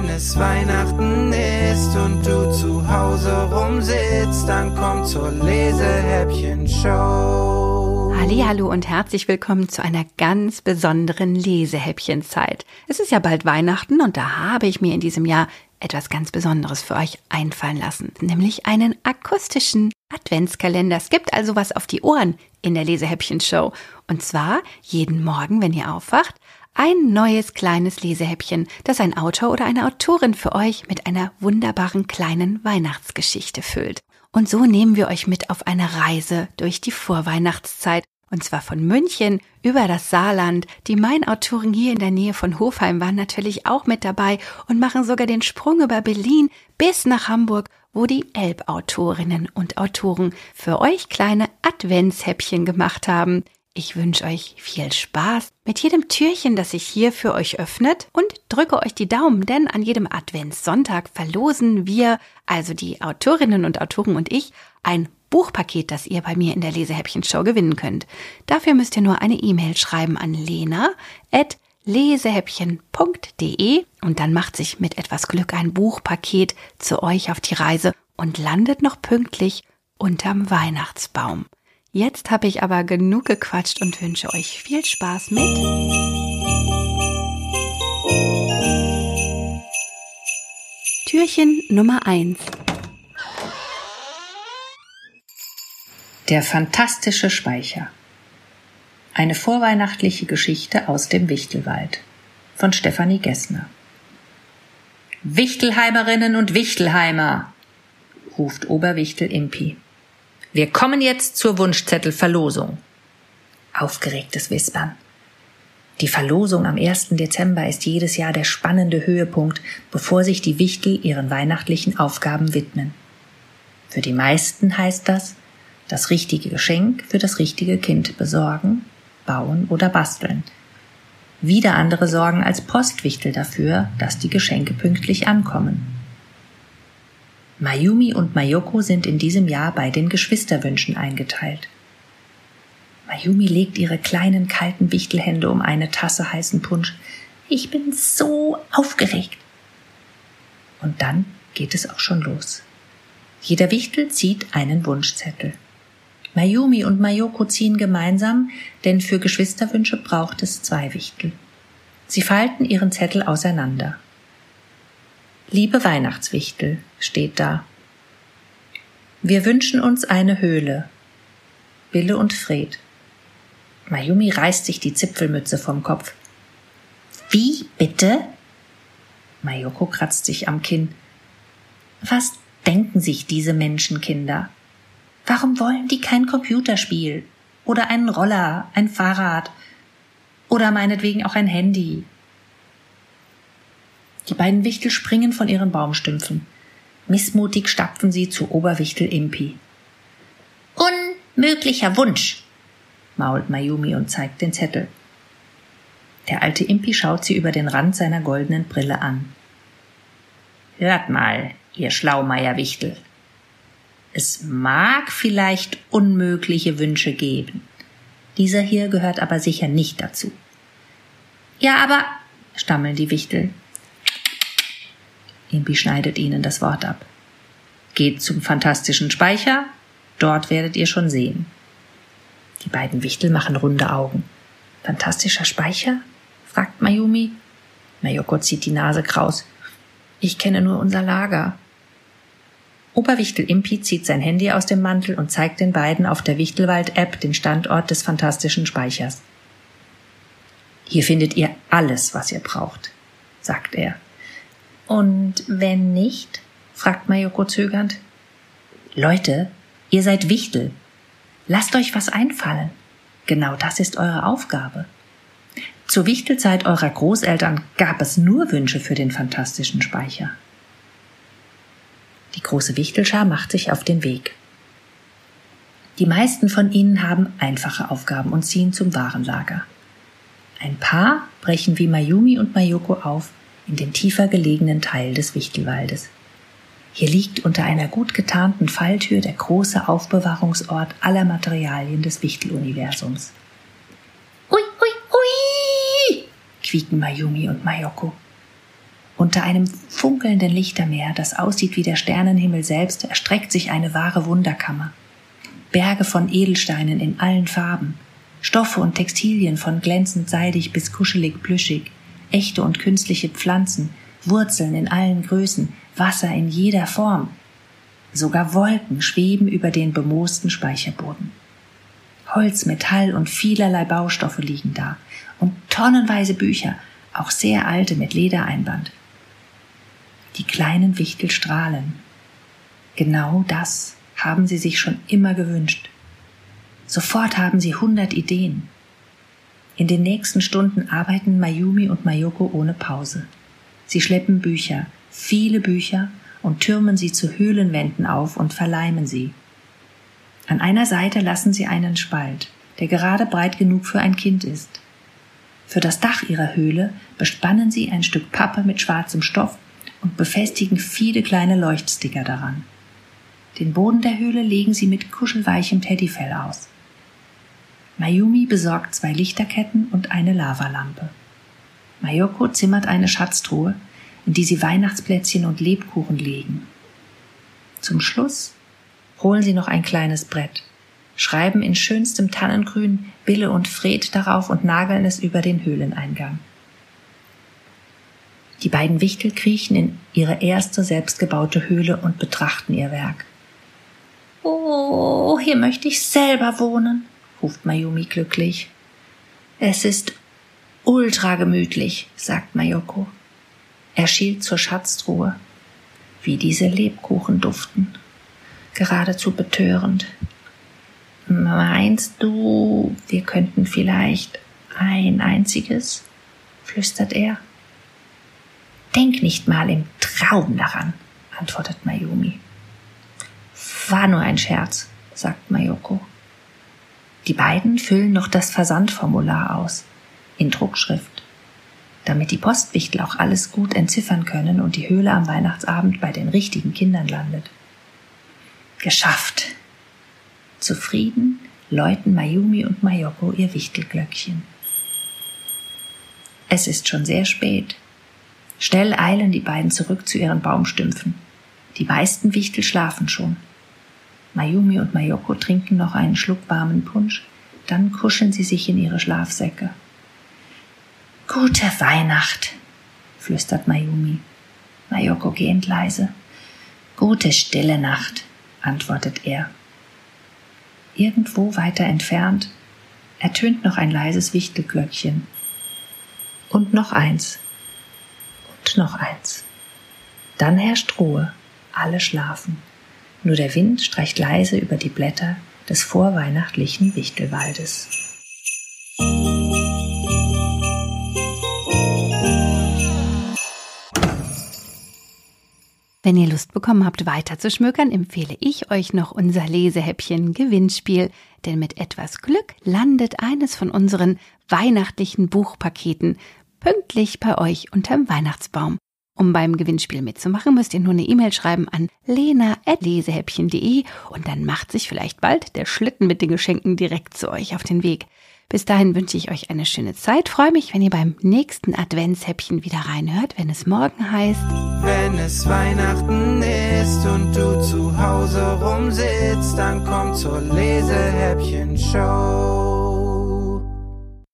wenn es Weihnachten ist und du zu Hause rumsitzt, dann komm zur Lesehäppchen-Show. Hallo und herzlich willkommen zu einer ganz besonderen Lesehäppchenzeit. Es ist ja bald Weihnachten und da habe ich mir in diesem Jahr etwas ganz Besonderes für euch einfallen lassen, nämlich einen akustischen Adventskalender. Es gibt also was auf die Ohren in der Lesehäppchen-Show. Und zwar jeden Morgen, wenn ihr aufwacht, ein neues kleines Lesehäppchen, das ein Autor oder eine Autorin für euch mit einer wunderbaren kleinen Weihnachtsgeschichte füllt. Und so nehmen wir euch mit auf eine Reise durch die Vorweihnachtszeit. Und zwar von München über das Saarland. Die Main-Autoren hier in der Nähe von Hofheim waren natürlich auch mit dabei und machen sogar den Sprung über Berlin bis nach Hamburg, wo die Elbautorinnen und Autoren für euch kleine Adventshäppchen gemacht haben. Ich wünsche euch viel Spaß mit jedem Türchen, das sich hier für euch öffnet und drücke euch die Daumen, denn an jedem Adventssonntag verlosen wir, also die Autorinnen und Autoren und ich, ein Buchpaket, das ihr bei mir in der Lesehäppchen-Show gewinnen könnt. Dafür müsst ihr nur eine E-Mail schreiben an lena at lesehäppchen.de und dann macht sich mit etwas Glück ein Buchpaket zu euch auf die Reise und landet noch pünktlich unterm Weihnachtsbaum. Jetzt habe ich aber genug gequatscht und wünsche euch viel Spaß mit. Türchen Nummer 1. Der fantastische Speicher. Eine vorweihnachtliche Geschichte aus dem Wichtelwald von Stefanie Gessner. Wichtelheimerinnen und Wichtelheimer, ruft Oberwichtel Impi. Wir kommen jetzt zur Wunschzettelverlosung. Aufgeregtes Wispern. Die Verlosung am 1. Dezember ist jedes Jahr der spannende Höhepunkt, bevor sich die Wichtel ihren weihnachtlichen Aufgaben widmen. Für die meisten heißt das, das richtige Geschenk für das richtige Kind besorgen, bauen oder basteln. Wieder andere sorgen als Postwichtel dafür, dass die Geschenke pünktlich ankommen. Mayumi und Mayoko sind in diesem Jahr bei den Geschwisterwünschen eingeteilt. Mayumi legt ihre kleinen kalten Wichtelhände um eine Tasse heißen Punsch. Ich bin so aufgeregt. Und dann geht es auch schon los. Jeder Wichtel zieht einen Wunschzettel. Mayumi und Mayoko ziehen gemeinsam, denn für Geschwisterwünsche braucht es zwei Wichtel. Sie falten ihren Zettel auseinander. Liebe Weihnachtswichtel, steht da. Wir wünschen uns eine Höhle. Bille und Fred. Mayumi reißt sich die Zipfelmütze vom Kopf. Wie bitte? Mayoko kratzt sich am Kinn. Was denken sich diese Menschenkinder? Warum wollen die kein Computerspiel? Oder einen Roller, ein Fahrrad? Oder meinetwegen auch ein Handy? Die beiden Wichtel springen von ihren Baumstümpfen. Missmutig stapfen sie zu Oberwichtel Impi. Unmöglicher Wunsch, mault Mayumi und zeigt den Zettel. Der alte Impi schaut sie über den Rand seiner goldenen Brille an. Hört mal, ihr Schlaumeierwichtel. Es mag vielleicht unmögliche Wünsche geben. Dieser hier gehört aber sicher nicht dazu. Ja, aber, stammeln die Wichtel, Impi schneidet ihnen das Wort ab. Geht zum fantastischen Speicher, dort werdet ihr schon sehen. Die beiden Wichtel machen runde Augen. Fantastischer Speicher? fragt Mayumi. Mayoko zieht die Nase kraus. Ich kenne nur unser Lager. Oberwichtel Impi zieht sein Handy aus dem Mantel und zeigt den beiden auf der Wichtelwald-App den Standort des fantastischen Speichers. Hier findet ihr alles, was ihr braucht, sagt er. Und wenn nicht? fragt Mayoko zögernd. Leute, ihr seid Wichtel. Lasst euch was einfallen. Genau das ist eure Aufgabe. Zur Wichtelzeit eurer Großeltern gab es nur Wünsche für den fantastischen Speicher. Die große Wichtelschar macht sich auf den Weg. Die meisten von ihnen haben einfache Aufgaben und ziehen zum Warenlager. Ein paar brechen wie Mayumi und Mayoko auf in den tiefer gelegenen Teil des Wichtelwaldes. Hier liegt unter einer gut getarnten Falltür der große Aufbewahrungsort aller Materialien des Wichteluniversums. Ui, ui, ui! quieken Mayumi und Mayoko. Unter einem funkelnden Lichtermeer, das aussieht wie der Sternenhimmel selbst, erstreckt sich eine wahre Wunderkammer. Berge von Edelsteinen in allen Farben, Stoffe und Textilien von glänzend seidig bis kuschelig plüschig, echte und künstliche Pflanzen, Wurzeln in allen Größen, Wasser in jeder Form. Sogar Wolken schweben über den bemoosten Speicherboden. Holz, Metall und vielerlei Baustoffe liegen da und tonnenweise Bücher, auch sehr alte mit Ledereinband. Die kleinen Wichtel strahlen. Genau das haben sie sich schon immer gewünscht. Sofort haben sie hundert Ideen. In den nächsten Stunden arbeiten Mayumi und Mayoko ohne Pause. Sie schleppen Bücher, viele Bücher, und türmen sie zu Höhlenwänden auf und verleimen sie. An einer Seite lassen sie einen Spalt, der gerade breit genug für ein Kind ist. Für das Dach ihrer Höhle bespannen sie ein Stück Pappe mit schwarzem Stoff und befestigen viele kleine Leuchtsticker daran. Den Boden der Höhle legen sie mit kuschelweichem Teddyfell aus. Mayumi besorgt zwei Lichterketten und eine Lavalampe. Mayoko zimmert eine Schatztruhe, in die sie Weihnachtsplätzchen und Lebkuchen legen. Zum Schluss holen sie noch ein kleines Brett, schreiben in schönstem Tannengrün Bille und Fred darauf und nageln es über den Höhleneingang. Die beiden Wichtel kriechen in ihre erste selbstgebaute Höhle und betrachten ihr Werk. Oh, hier möchte ich selber wohnen, ruft Mayumi glücklich. Es ist ultra gemütlich, sagt Mayoko. Er schielt zur Schatztruhe. Wie diese Lebkuchen duften. Geradezu betörend. Meinst du, wir könnten vielleicht ein einziges? flüstert er. Denk nicht mal im Traum daran, antwortet Mayumi. War nur ein Scherz, sagt Mayoko. Die beiden füllen noch das Versandformular aus, in Druckschrift, damit die Postwichtel auch alles gut entziffern können und die Höhle am Weihnachtsabend bei den richtigen Kindern landet. Geschafft! Zufrieden läuten Mayumi und Mayoko ihr Wichtelglöckchen. Es ist schon sehr spät. Schnell eilen die beiden zurück zu ihren Baumstümpfen. Die meisten Wichtel schlafen schon. Mayumi und Mayoko trinken noch einen Schluck warmen Punsch, dann kuscheln sie sich in ihre Schlafsäcke. Gute Weihnacht, flüstert Mayumi. Mayoko gehend leise. Gute stille Nacht, antwortet er. Irgendwo weiter entfernt ertönt noch ein leises Wichtelglöckchen. Und noch eins. Und noch eins. Dann herrscht Ruhe. Alle schlafen. Nur der Wind streicht leise über die Blätter des vorweihnachtlichen Wichtelwaldes. Wenn ihr Lust bekommen habt, weiter zu schmökern, empfehle ich euch noch unser Lesehäppchen Gewinnspiel, denn mit etwas Glück landet eines von unseren weihnachtlichen Buchpaketen pünktlich bei euch unterm Weihnachtsbaum. Um beim Gewinnspiel mitzumachen, müsst ihr nur eine E-Mail schreiben an lena.lesehäppchen.de und dann macht sich vielleicht bald der Schlitten mit den Geschenken direkt zu euch auf den Weg. Bis dahin wünsche ich euch eine schöne Zeit. Freue mich, wenn ihr beim nächsten Adventshäppchen wieder reinhört, wenn es morgen heißt. Wenn es Weihnachten ist und du zu Hause rumsitzt, dann komm zur Lesehäppchen-Show.